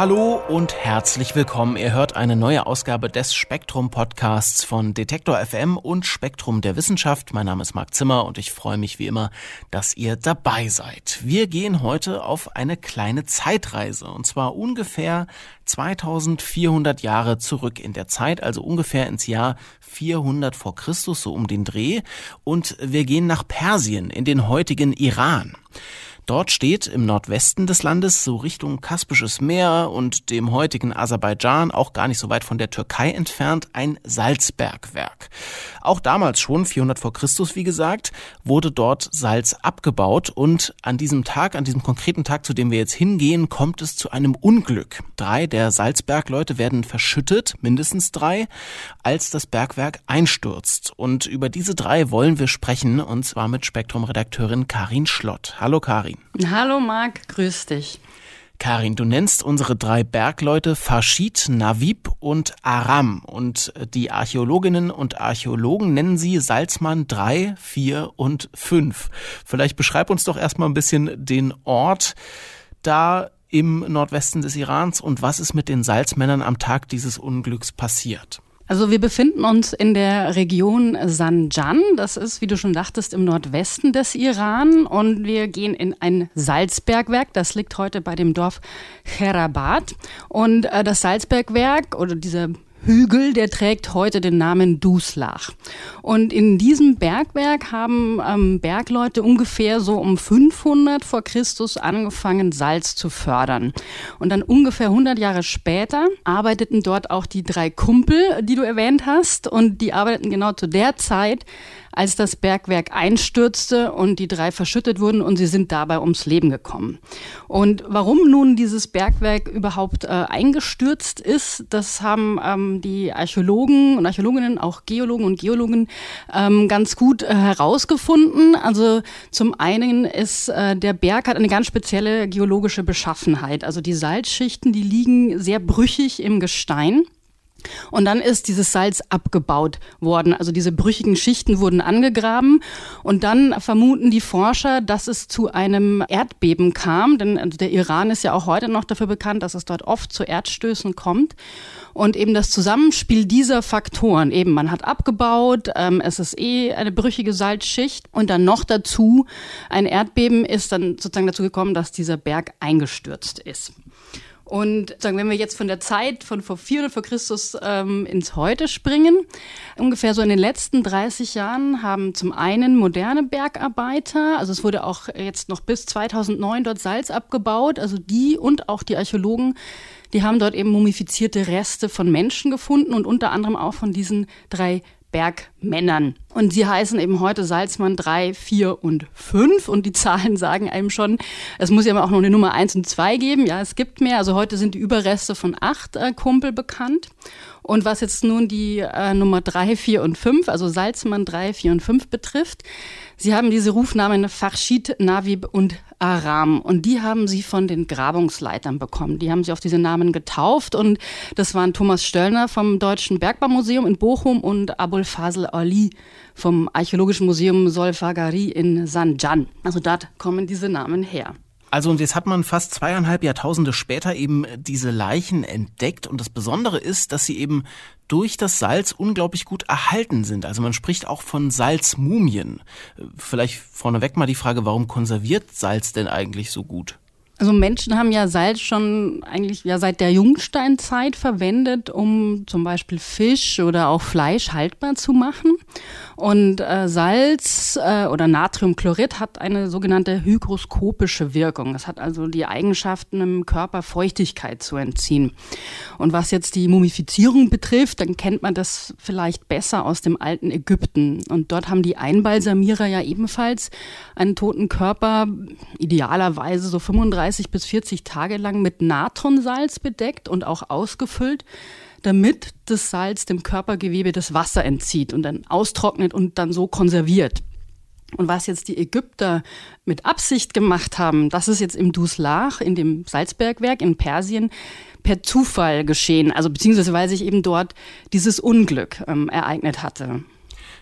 Hallo und herzlich willkommen. Ihr hört eine neue Ausgabe des Spektrum Podcasts von Detektor FM und Spektrum der Wissenschaft. Mein Name ist Marc Zimmer und ich freue mich wie immer, dass ihr dabei seid. Wir gehen heute auf eine kleine Zeitreise und zwar ungefähr 2400 Jahre zurück in der Zeit, also ungefähr ins Jahr 400 vor Christus, so um den Dreh. Und wir gehen nach Persien in den heutigen Iran. Dort steht im Nordwesten des Landes, so Richtung Kaspisches Meer und dem heutigen Aserbaidschan, auch gar nicht so weit von der Türkei entfernt, ein Salzbergwerk. Auch damals schon, 400 vor Christus, wie gesagt, wurde dort Salz abgebaut und an diesem Tag, an diesem konkreten Tag, zu dem wir jetzt hingehen, kommt es zu einem Unglück. Drei der Salzbergleute werden verschüttet, mindestens drei, als das Bergwerk einstürzt. Und über diese drei wollen wir sprechen, und zwar mit Spektrum-Redakteurin Karin Schlott. Hallo Karin. Hallo Marc, grüß dich. Karin, du nennst unsere drei Bergleute Farshid, Navib und Aram. Und die Archäologinnen und Archäologen nennen sie Salzmann 3, 4 und 5. Vielleicht beschreib uns doch erstmal ein bisschen den Ort da im Nordwesten des Irans und was ist mit den Salzmännern am Tag dieses Unglücks passiert. Also wir befinden uns in der Region Sanjan. Das ist, wie du schon dachtest, im Nordwesten des Iran. Und wir gehen in ein Salzbergwerk. Das liegt heute bei dem Dorf Cherabad. Und äh, das Salzbergwerk oder dieser Hügel, der trägt heute den Namen Duslach. Und in diesem Bergwerk haben ähm, Bergleute ungefähr so um 500 vor Christus angefangen, Salz zu fördern. Und dann ungefähr 100 Jahre später arbeiteten dort auch die drei Kumpel, die du erwähnt hast. Und die arbeiteten genau zu der Zeit, als das Bergwerk einstürzte und die drei verschüttet wurden und sie sind dabei ums Leben gekommen. Und warum nun dieses Bergwerk überhaupt äh, eingestürzt ist, das haben ähm, die Archäologen und Archäologinnen, auch Geologen und Geologen ähm, ganz gut äh, herausgefunden. Also zum einen ist äh, der Berg hat eine ganz spezielle geologische Beschaffenheit. Also die Salzschichten, die liegen sehr brüchig im Gestein. Und dann ist dieses Salz abgebaut worden. Also diese brüchigen Schichten wurden angegraben. Und dann vermuten die Forscher, dass es zu einem Erdbeben kam. Denn also der Iran ist ja auch heute noch dafür bekannt, dass es dort oft zu Erdstößen kommt. Und eben das Zusammenspiel dieser Faktoren, eben man hat abgebaut, ähm, es ist eh eine brüchige Salzschicht und dann noch dazu ein Erdbeben ist dann sozusagen dazu gekommen, dass dieser Berg eingestürzt ist. Und sagen, wenn wir jetzt von der Zeit von vor 400 vor Christus ähm, ins Heute springen, ungefähr so in den letzten 30 Jahren haben zum einen moderne Bergarbeiter, also es wurde auch jetzt noch bis 2009 dort Salz abgebaut, also die und auch die Archäologen, die haben dort eben mumifizierte Reste von Menschen gefunden und unter anderem auch von diesen drei Bergmännern. Und sie heißen eben heute Salzmann 3, 4 und 5. Und die Zahlen sagen einem schon, es muss ja auch noch eine Nummer 1 und 2 geben. Ja, es gibt mehr. Also heute sind die Überreste von acht äh, Kumpel bekannt. Und was jetzt nun die äh, Nummer 3, 4 und 5, also Salzmann 3, 4 und 5 betrifft, sie haben diese Rufnamen Farshid, Navib und Aram. Und die haben sie von den Grabungsleitern bekommen. Die haben sie auf diese Namen getauft. Und das waren Thomas Stöllner vom Deutschen Bergbaumuseum in Bochum und Abul Fazl Ali vom Archäologischen Museum Solfagari in Sanjan. Also dort kommen diese Namen her. Also und jetzt hat man fast zweieinhalb Jahrtausende später eben diese Leichen entdeckt und das Besondere ist, dass sie eben durch das Salz unglaublich gut erhalten sind. Also man spricht auch von Salzmumien. Vielleicht vorneweg mal die Frage, warum konserviert Salz denn eigentlich so gut? Also Menschen haben ja Salz schon eigentlich ja seit der Jungsteinzeit verwendet, um zum Beispiel Fisch oder auch Fleisch haltbar zu machen. Und äh, Salz äh, oder Natriumchlorid hat eine sogenannte hygroskopische Wirkung. Das hat also die Eigenschaften im Körper Feuchtigkeit zu entziehen. Und was jetzt die Mumifizierung betrifft, dann kennt man das vielleicht besser aus dem alten Ägypten. Und dort haben die Einbalsamierer ja ebenfalls einen toten Körper idealerweise so 35 bis 40 Tage lang mit Natronsalz bedeckt und auch ausgefüllt damit das Salz dem Körpergewebe das Wasser entzieht und dann austrocknet und dann so konserviert. Und was jetzt die Ägypter mit Absicht gemacht haben, das ist jetzt im Duslach, in dem Salzbergwerk in Persien, per Zufall geschehen. Also beziehungsweise weil sich eben dort dieses Unglück ähm, ereignet hatte.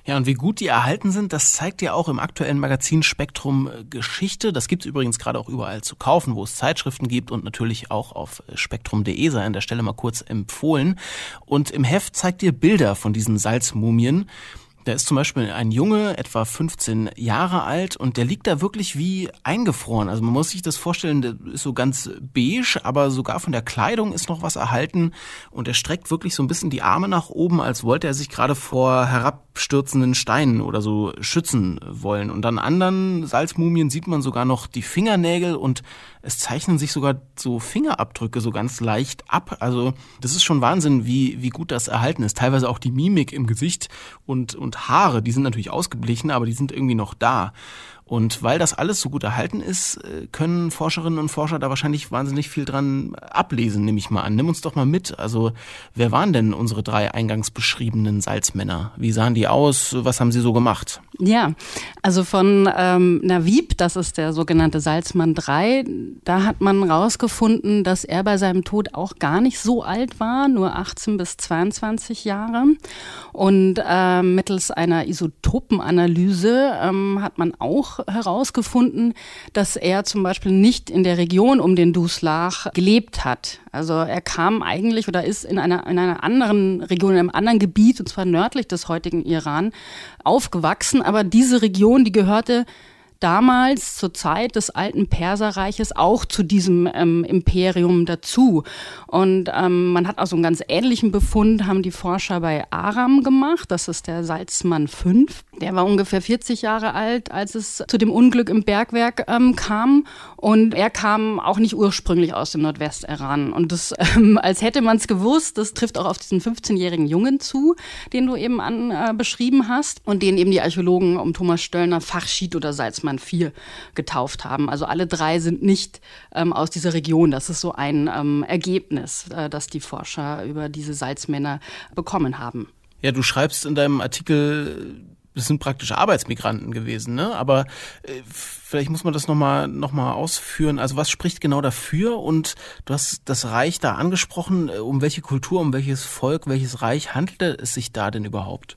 Ja, und wie gut die erhalten sind, das zeigt ja auch im aktuellen Magazin Spektrum äh, Geschichte. Das gibt's übrigens gerade auch überall zu kaufen, wo es Zeitschriften gibt und natürlich auch auf äh, spektrum.de sei an der Stelle mal kurz empfohlen. Und im Heft zeigt ihr Bilder von diesen Salzmumien. Da ist zum Beispiel ein Junge, etwa 15 Jahre alt, und der liegt da wirklich wie eingefroren. Also man muss sich das vorstellen, der ist so ganz beige, aber sogar von der Kleidung ist noch was erhalten. Und er streckt wirklich so ein bisschen die Arme nach oben, als wollte er sich gerade vor herabstürzenden Steinen oder so schützen wollen. Und an anderen Salzmumien sieht man sogar noch die Fingernägel und es zeichnen sich sogar so Fingerabdrücke so ganz leicht ab. Also das ist schon Wahnsinn, wie, wie gut das erhalten ist. Teilweise auch die Mimik im Gesicht und, und Haare, die sind natürlich ausgeblichen, aber die sind irgendwie noch da. Und weil das alles so gut erhalten ist, äh, können Forscherinnen und Forscher da wahrscheinlich wahnsinnig viel dran ablesen, nehme ich mal an. Nimm uns doch mal mit. Also, wer waren denn unsere drei eingangs beschriebenen Salzmänner? Wie sahen die aus? Was haben sie so gemacht? Ja, also von ähm, Navib, das ist der sogenannte Salzmann 3, da hat man rausgefunden, dass er bei seinem Tod auch gar nicht so alt war, nur 18 bis 22 Jahre. Und äh, mittels einer Isotopenanalyse ähm, hat man auch herausgefunden, dass er zum Beispiel nicht in der Region um den Duslach gelebt hat. Also er kam eigentlich oder ist in einer, in einer anderen Region, in einem anderen Gebiet, und zwar nördlich des heutigen Iran, aufgewachsen. Aber diese Region, die gehörte damals zur Zeit des alten Perserreiches auch zu diesem ähm, Imperium dazu. Und ähm, man hat auch so einen ganz ähnlichen Befund, haben die Forscher bei Aram gemacht. Das ist der Salzmann 5. Der war ungefähr 40 Jahre alt, als es zu dem Unglück im Bergwerk ähm, kam. Und er kam auch nicht ursprünglich aus dem Nordwest-Iran. Und das, ähm, als hätte man es gewusst, das trifft auch auf diesen 15-jährigen Jungen zu, den du eben an, äh, beschrieben hast und den eben die Archäologen um Thomas Stöllner Fachschied oder Salzmann 4 getauft haben. Also alle drei sind nicht ähm, aus dieser Region. Das ist so ein ähm, Ergebnis, äh, das die Forscher über diese Salzmänner bekommen haben. Ja, du schreibst in deinem Artikel das sind praktisch Arbeitsmigranten gewesen, ne? Aber äh, vielleicht muss man das nochmal noch mal ausführen. Also was spricht genau dafür? Und du hast das Reich da angesprochen. Äh, um welche Kultur, um welches Volk, welches Reich handelte es sich da denn überhaupt?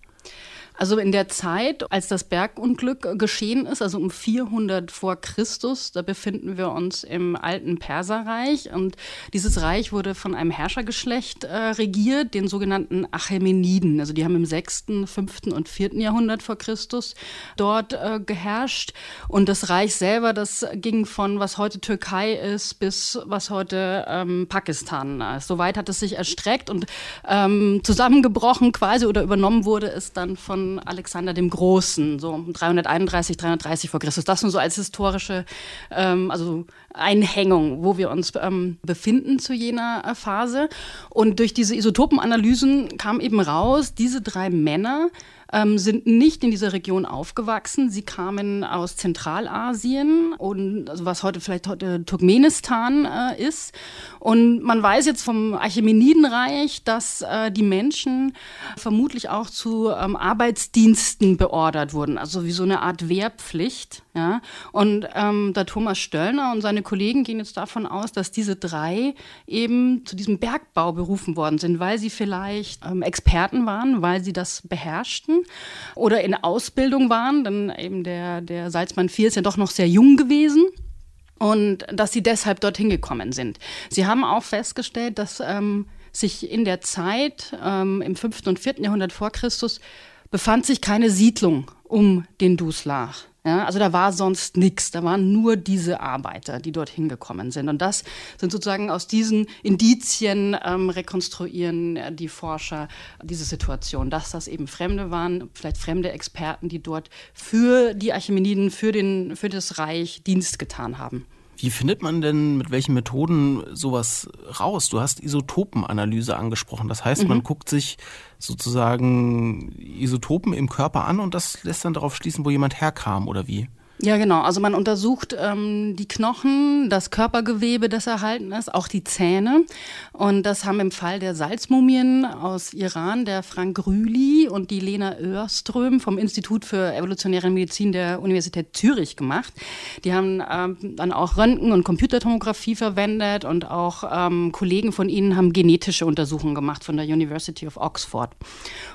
Also in der Zeit, als das Bergunglück geschehen ist, also um 400 vor Christus, da befinden wir uns im alten Perserreich und dieses Reich wurde von einem Herrschergeschlecht äh, regiert, den sogenannten Achämeniden. Also die haben im 6., 5. und 4. Jahrhundert vor Christus dort äh, geherrscht und das Reich selber, das ging von was heute Türkei ist bis was heute ähm, Pakistan ist. Soweit hat es sich erstreckt und ähm, zusammengebrochen quasi oder übernommen wurde es dann von Alexander dem Großen, so 331, 330 vor Christus. Das nur so als historische ähm, also Einhängung, wo wir uns ähm, befinden zu jener äh, Phase. Und durch diese Isotopenanalysen kam eben raus, diese drei Männer ähm, sind nicht in dieser Region aufgewachsen. Sie kamen aus Zentralasien und also was heute vielleicht heute Turkmenistan äh, ist. Und man weiß jetzt vom Achämenidenreich, dass äh, die Menschen vermutlich auch zu ähm, Arbeitsdiensten beordert wurden, also wie so eine Art Wehrpflicht. Ja? Und ähm, der Thomas Stöllner und seine Kollegen gehen jetzt davon aus, dass diese drei eben zu diesem Bergbau berufen worden sind, weil sie vielleicht ähm, Experten waren, weil sie das beherrschten oder in Ausbildung waren. Dann eben der, der Salzmann 4 ist ja doch noch sehr jung gewesen und dass sie deshalb dorthin gekommen sind. Sie haben auch festgestellt, dass ähm, sich in der Zeit ähm, im 5. und 4. Jahrhundert vor Christus befand sich keine Siedlung um den Duslach. Ja, also da war sonst nichts, da waren nur diese Arbeiter, die dorthin gekommen sind. Und das sind sozusagen aus diesen Indizien ähm, rekonstruieren die Forscher diese Situation, dass das eben Fremde waren, vielleicht fremde Experten, die dort für die Archimeniden, für, den, für das Reich Dienst getan haben. Wie findet man denn mit welchen Methoden sowas raus? Du hast Isotopenanalyse angesprochen. Das heißt, mhm. man guckt sich sozusagen Isotopen im Körper an und das lässt dann darauf schließen, wo jemand herkam oder wie? Ja, genau. Also man untersucht ähm, die Knochen, das Körpergewebe, das erhalten ist, auch die Zähne. Und das haben im Fall der Salzmumien aus Iran der Frank Rühli und die Lena Örström vom Institut für evolutionäre Medizin der Universität Zürich gemacht. Die haben ähm, dann auch Röntgen- und Computertomographie verwendet und auch ähm, Kollegen von ihnen haben genetische Untersuchungen gemacht von der University of Oxford.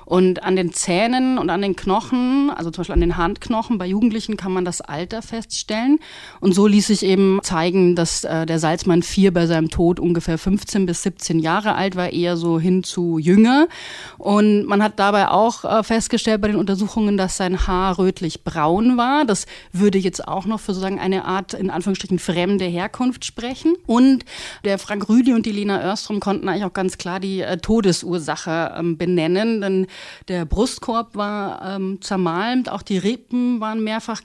Und an den Zähnen und an den Knochen, also zum Beispiel an den Handknochen bei Jugendlichen kann man das Alter feststellen. Und so ließ sich eben zeigen, dass äh, der Salzmann IV bei seinem Tod ungefähr 15 bis 17 Jahre alt war, eher so hin zu jünger. Und man hat dabei auch äh, festgestellt bei den Untersuchungen, dass sein Haar rötlich-braun war. Das würde jetzt auch noch für sozusagen eine Art, in Anführungsstrichen, fremde Herkunft sprechen. Und der Frank Rüdi und die Lena Örstrom konnten eigentlich auch ganz klar die äh, Todesursache ähm, benennen, denn der Brustkorb war ähm, zermalmt, auch die Rippen waren mehrfach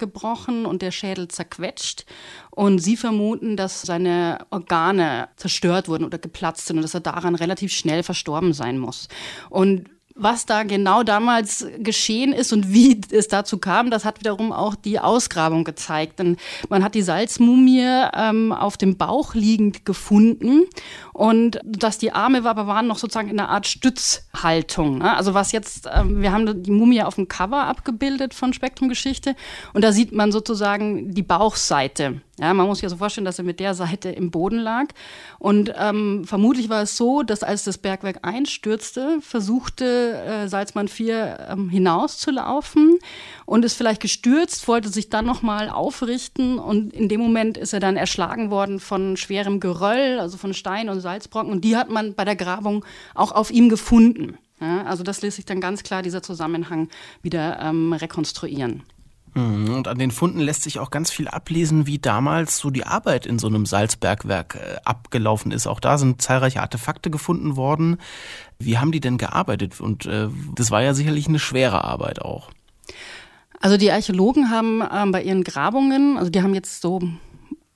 gebrochen und der Schädel zerquetscht. Und sie vermuten, dass seine Organe zerstört wurden oder geplatzt sind und dass er daran relativ schnell verstorben sein muss. Und was da genau damals geschehen ist und wie es dazu kam, das hat wiederum auch die Ausgrabung gezeigt. Denn man hat die Salzmumie ähm, auf dem Bauch liegend gefunden und dass die Arme aber waren noch sozusagen in einer Art Stützhaltung. Ne? Also was jetzt, ähm, wir haben die Mumie auf dem Cover abgebildet von Spektrumgeschichte und da sieht man sozusagen die Bauchseite. Ja, man muss sich also vorstellen, dass er mit der Seite im Boden lag. Und ähm, vermutlich war es so, dass als das Bergwerk einstürzte, versuchte äh, Salzmann 4 ähm, hinauszulaufen und ist vielleicht gestürzt, wollte sich dann nochmal aufrichten und in dem Moment ist er dann erschlagen worden von schwerem Geröll, also von Stein und Salzbrocken. Und die hat man bei der Grabung auch auf ihm gefunden. Ja, also das lässt sich dann ganz klar dieser Zusammenhang wieder ähm, rekonstruieren. Mhm, und an den Funden lässt sich auch ganz viel ablesen, wie damals so die Arbeit in so einem Salzbergwerk äh, abgelaufen ist. Auch da sind zahlreiche Artefakte gefunden worden. Wie haben die denn gearbeitet? Und äh, das war ja sicherlich eine schwere Arbeit auch. Also die Archäologen haben ähm, bei ihren Grabungen, also die haben jetzt so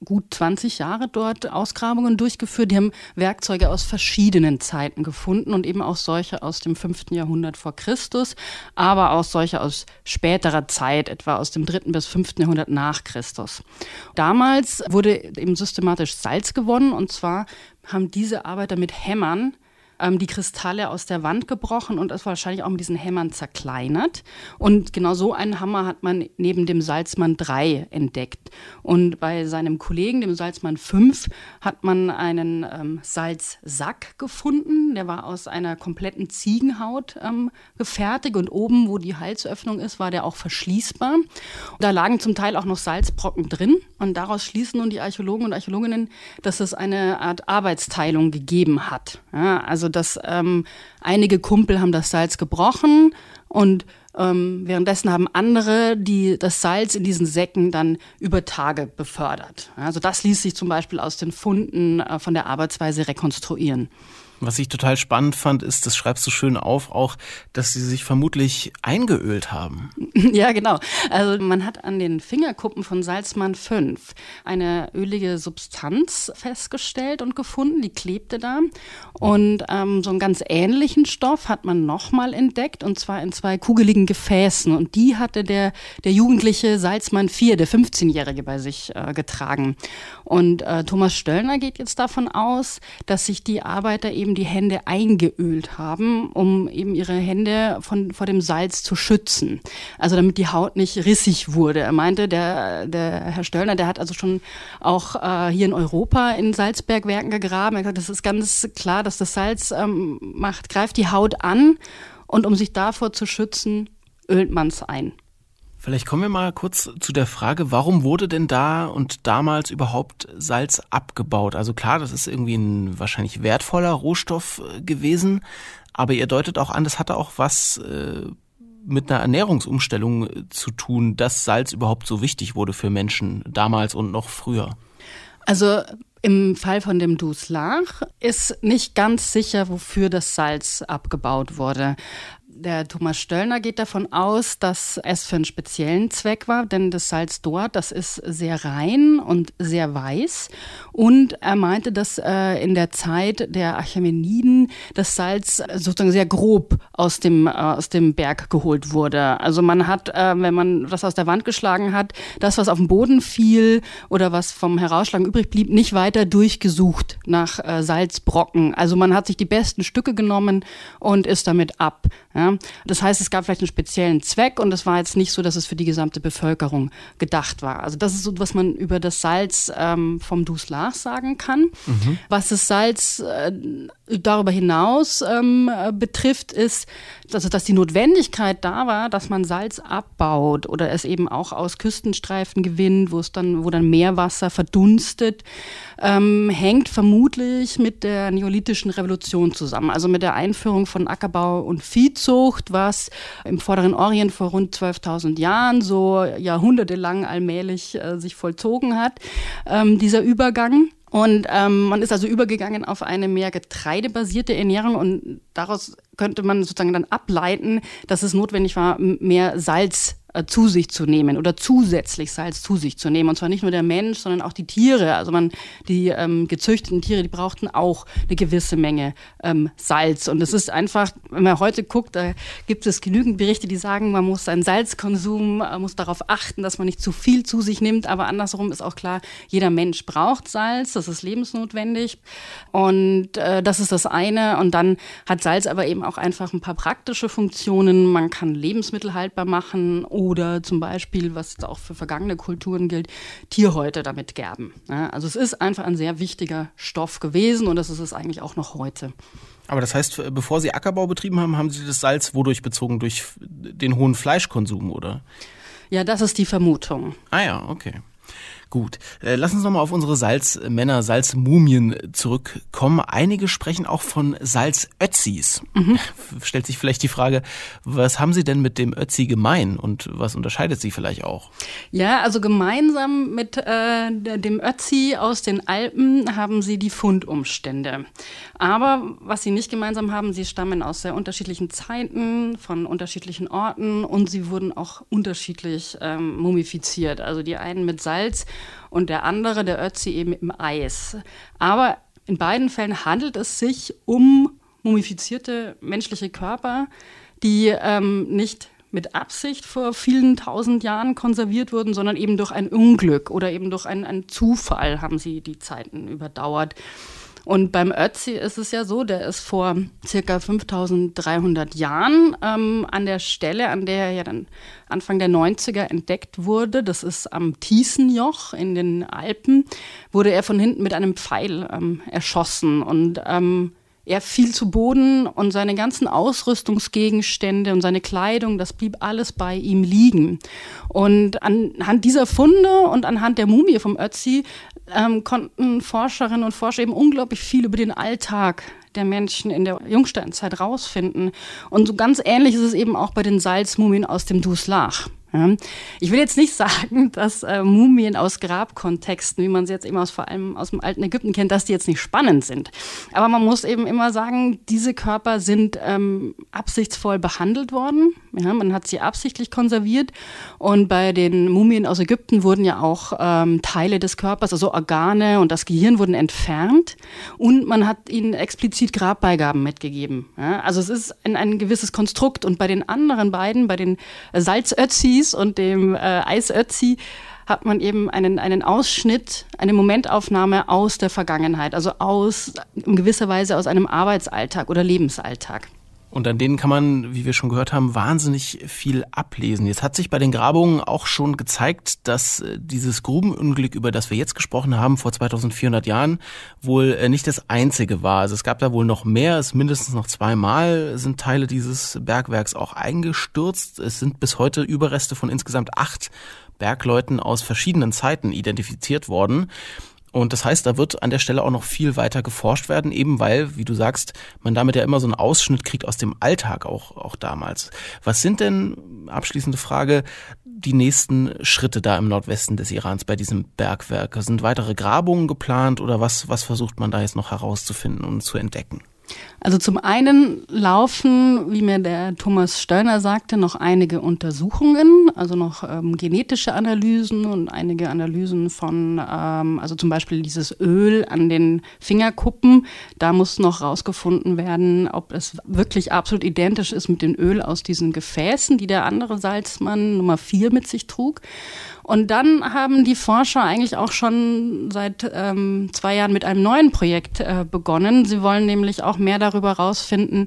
gut 20 Jahre dort Ausgrabungen durchgeführt. Die haben Werkzeuge aus verschiedenen Zeiten gefunden und eben auch solche aus dem 5. Jahrhundert vor Christus, aber auch solche aus späterer Zeit, etwa aus dem 3. bis 5. Jahrhundert nach Christus. Damals wurde eben systematisch Salz gewonnen und zwar haben diese Arbeiter mit Hämmern ähm, die Kristalle aus der Wand gebrochen und es wahrscheinlich auch mit diesen Hämmern zerkleinert. Und genau so einen Hammer hat man neben dem Salzmann 3 entdeckt. Und bei seinem Kollegen, dem Salzmann 5, hat man einen ähm, Salzsack gefunden. Der war aus einer kompletten Ziegenhaut ähm, gefertigt und oben, wo die Halsöffnung ist, war der auch verschließbar. Da lagen zum Teil auch noch Salzbrocken drin. Und daraus schließen nun die Archäologen und Archäologinnen, dass es eine Art Arbeitsteilung gegeben hat. Ja, also also dass ähm, einige Kumpel haben das Salz gebrochen und ähm, währenddessen haben andere die das Salz in diesen Säcken dann über Tage befördert. Also das ließ sich zum Beispiel aus den Funden äh, von der Arbeitsweise rekonstruieren. Was ich total spannend fand, ist, das schreibst du schön auf, auch, dass sie sich vermutlich eingeölt haben. Ja, genau. Also man hat an den Fingerkuppen von Salzmann 5 eine ölige Substanz festgestellt und gefunden, die klebte da. Und ähm, so einen ganz ähnlichen Stoff hat man nochmal entdeckt, und zwar in zwei kugeligen Gefäßen. Und die hatte der, der jugendliche Salzmann 4, der 15-Jährige, bei sich äh, getragen. Und äh, Thomas Stöllner geht jetzt davon aus, dass sich die Arbeiter eben die Hände eingeölt haben, um eben ihre Hände von, vor dem Salz zu schützen. Also damit die Haut nicht rissig wurde. Er meinte, der, der Herr Stöllner, der hat also schon auch äh, hier in Europa in Salzbergwerken gegraben. Er hat gesagt, das ist ganz klar, dass das Salz ähm, macht, greift die Haut an und um sich davor zu schützen, ölt man es ein. Vielleicht kommen wir mal kurz zu der Frage, warum wurde denn da und damals überhaupt Salz abgebaut? Also klar, das ist irgendwie ein wahrscheinlich wertvoller Rohstoff äh, gewesen, aber ihr deutet auch an, das hatte auch was äh, mit einer Ernährungsumstellung äh, zu tun, dass Salz überhaupt so wichtig wurde für Menschen damals und noch früher. Also im Fall von dem Duslach ist nicht ganz sicher, wofür das Salz abgebaut wurde. Der Thomas Stöllner geht davon aus, dass es für einen speziellen Zweck war, denn das Salz dort, das ist sehr rein und sehr weiß. Und er meinte, dass äh, in der Zeit der Achämeniden das Salz sozusagen sehr grob aus dem, äh, aus dem Berg geholt wurde. Also man hat, äh, wenn man was aus der Wand geschlagen hat, das, was auf den Boden fiel oder was vom Herausschlagen übrig blieb, nicht weiter durchgesucht nach äh, Salzbrocken. Also man hat sich die besten Stücke genommen und ist damit ab. Ja? Das heißt, es gab vielleicht einen speziellen Zweck und es war jetzt nicht so, dass es für die gesamte Bevölkerung gedacht war. Also das ist so, was man über das Salz ähm, vom Duslach sagen kann. Mhm. Was das Salz äh, darüber hinaus ähm, betrifft, ist, also dass die Notwendigkeit da war, dass man Salz abbaut oder es eben auch aus Küstenstreifen gewinnt, wo es dann, wo dann Meerwasser verdunstet, ähm, hängt vermutlich mit der neolithischen Revolution zusammen, also mit der Einführung von Ackerbau und Viehzucht, was im Vorderen Orient vor rund 12.000 Jahren so jahrhundertelang allmählich äh, sich vollzogen hat, ähm, dieser Übergang. Und ähm, man ist also übergegangen auf eine mehr getreidebasierte Ernährung und daraus könnte man sozusagen dann ableiten, dass es notwendig war, mehr Salz äh, zu sich zu nehmen oder zusätzlich Salz zu sich zu nehmen. Und zwar nicht nur der Mensch, sondern auch die Tiere. Also man, die ähm, gezüchteten Tiere, die brauchten auch eine gewisse Menge ähm, Salz. Und es ist einfach, wenn man heute guckt, da gibt es genügend Berichte, die sagen, man muss seinen Salzkonsum, äh, muss darauf achten, dass man nicht zu viel zu sich nimmt. Aber andersrum ist auch klar, jeder Mensch braucht Salz, das ist lebensnotwendig. Und äh, das ist das eine. Und dann hat Salz aber eben auch einfach ein paar praktische Funktionen. Man kann Lebensmittel haltbar machen oder zum Beispiel, was auch für vergangene Kulturen gilt, Tierhäute damit gerben. Ja, also es ist einfach ein sehr wichtiger Stoff gewesen und das ist es eigentlich auch noch heute. Aber das heißt, bevor Sie Ackerbau betrieben haben, haben Sie das Salz wodurch bezogen? Durch den hohen Fleischkonsum, oder? Ja, das ist die Vermutung. Ah ja, okay. Gut, äh, lass uns nochmal auf unsere Salzmänner, Salzmumien zurückkommen. Einige sprechen auch von Salzötzis. Mhm. Stellt sich vielleicht die Frage, was haben Sie denn mit dem Ötzi gemein und was unterscheidet sie vielleicht auch? Ja, also gemeinsam mit äh, dem Ötzi aus den Alpen haben sie die Fundumstände. Aber was sie nicht gemeinsam haben, sie stammen aus sehr unterschiedlichen Zeiten, von unterschiedlichen Orten und sie wurden auch unterschiedlich ähm, mumifiziert. Also die einen mit Salz und der andere, der Ötzi, eben im Eis. Aber in beiden Fällen handelt es sich um mumifizierte menschliche Körper, die ähm, nicht mit Absicht vor vielen tausend Jahren konserviert wurden, sondern eben durch ein Unglück oder eben durch einen Zufall haben sie die Zeiten überdauert. Und beim Ötzi ist es ja so, der ist vor circa 5300 Jahren ähm, an der Stelle, an der er ja dann Anfang der 90er entdeckt wurde, das ist am Thiesenjoch in den Alpen, wurde er von hinten mit einem Pfeil ähm, erschossen. Und ähm, er fiel zu Boden und seine ganzen Ausrüstungsgegenstände und seine Kleidung, das blieb alles bei ihm liegen. Und anhand dieser Funde und anhand der Mumie vom Ötzi ähm, konnten Forscherinnen und Forscher eben unglaublich viel über den Alltag der Menschen in der Jungsteinzeit rausfinden. Und so ganz ähnlich ist es eben auch bei den Salzmumien aus dem Duslach. Ich will jetzt nicht sagen, dass äh, Mumien aus Grabkontexten, wie man sie jetzt eben aus, vor allem aus dem alten Ägypten kennt, dass die jetzt nicht spannend sind. Aber man muss eben immer sagen, diese Körper sind ähm, absichtsvoll behandelt worden. Ja, man hat sie absichtlich konserviert. Und bei den Mumien aus Ägypten wurden ja auch ähm, Teile des Körpers, also Organe und das Gehirn wurden entfernt. Und man hat ihnen explizit Grabbeigaben mitgegeben. Ja, also es ist ein, ein gewisses Konstrukt. Und bei den anderen beiden, bei den Salzötzis, Ötzis und dem äh, Eis Ötzi hat man eben einen, einen Ausschnitt, eine Momentaufnahme aus der Vergangenheit, also aus, in gewisser Weise aus einem Arbeitsalltag oder Lebensalltag. Und an denen kann man, wie wir schon gehört haben, wahnsinnig viel ablesen. Jetzt hat sich bei den Grabungen auch schon gezeigt, dass äh, dieses Grubenunglück, über das wir jetzt gesprochen haben, vor 2400 Jahren, wohl äh, nicht das einzige war. Also es gab da wohl noch mehr, es mindestens noch zweimal sind Teile dieses Bergwerks auch eingestürzt. Es sind bis heute Überreste von insgesamt acht Bergleuten aus verschiedenen Zeiten identifiziert worden. Und das heißt, da wird an der Stelle auch noch viel weiter geforscht werden, eben weil, wie du sagst, man damit ja immer so einen Ausschnitt kriegt aus dem Alltag auch, auch damals. Was sind denn, abschließende Frage, die nächsten Schritte da im Nordwesten des Irans bei diesem Bergwerk? Sind weitere Grabungen geplant oder was, was versucht man da jetzt noch herauszufinden und zu entdecken? Also zum einen laufen, wie mir der Thomas Stöllner sagte, noch einige Untersuchungen, also noch ähm, genetische Analysen und einige Analysen von, ähm, also zum Beispiel dieses Öl an den Fingerkuppen. Da muss noch rausgefunden werden, ob es wirklich absolut identisch ist mit dem Öl aus diesen Gefäßen, die der andere Salzmann Nummer 4 mit sich trug. Und dann haben die Forscher eigentlich auch schon seit ähm, zwei Jahren mit einem neuen Projekt äh, begonnen. Sie wollen nämlich auch mehr darüber herausfinden,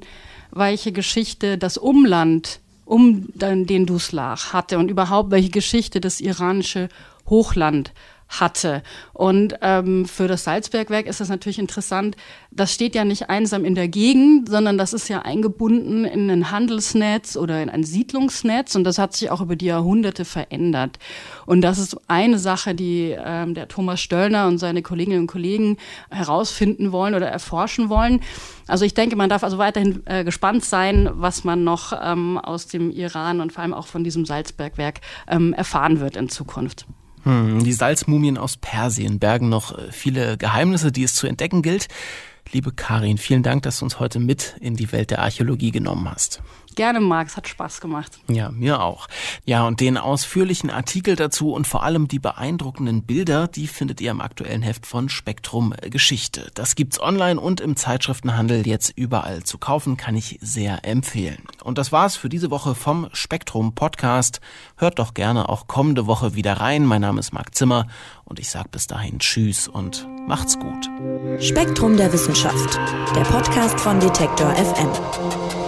welche Geschichte das Umland um den Duslach hatte und überhaupt welche Geschichte das iranische Hochland hatte. Und ähm, für das Salzbergwerk ist das natürlich interessant. Das steht ja nicht einsam in der Gegend, sondern das ist ja eingebunden in ein Handelsnetz oder in ein Siedlungsnetz und das hat sich auch über die Jahrhunderte verändert. Und das ist eine Sache, die ähm, der Thomas Stöllner und seine Kolleginnen und Kollegen herausfinden wollen oder erforschen wollen. Also ich denke, man darf also weiterhin äh, gespannt sein, was man noch ähm, aus dem Iran und vor allem auch von diesem Salzbergwerk ähm, erfahren wird in Zukunft. Hm, die Salzmumien aus Persien bergen noch äh, viele Geheimnisse, die es zu entdecken gilt. Liebe Karin, vielen Dank, dass du uns heute mit in die Welt der Archäologie genommen hast. Gerne, Max, hat Spaß gemacht. Ja, mir auch. Ja, und den ausführlichen Artikel dazu und vor allem die beeindruckenden Bilder, die findet ihr im aktuellen Heft von Spektrum Geschichte. Das gibt's online und im Zeitschriftenhandel jetzt überall zu kaufen, kann ich sehr empfehlen. Und das war's für diese Woche vom Spektrum Podcast. Hört doch gerne auch kommende Woche wieder rein. Mein Name ist Marc Zimmer und ich sag bis dahin Tschüss und macht's gut. Spektrum der Wissenschaft, der Podcast von Detektor FM.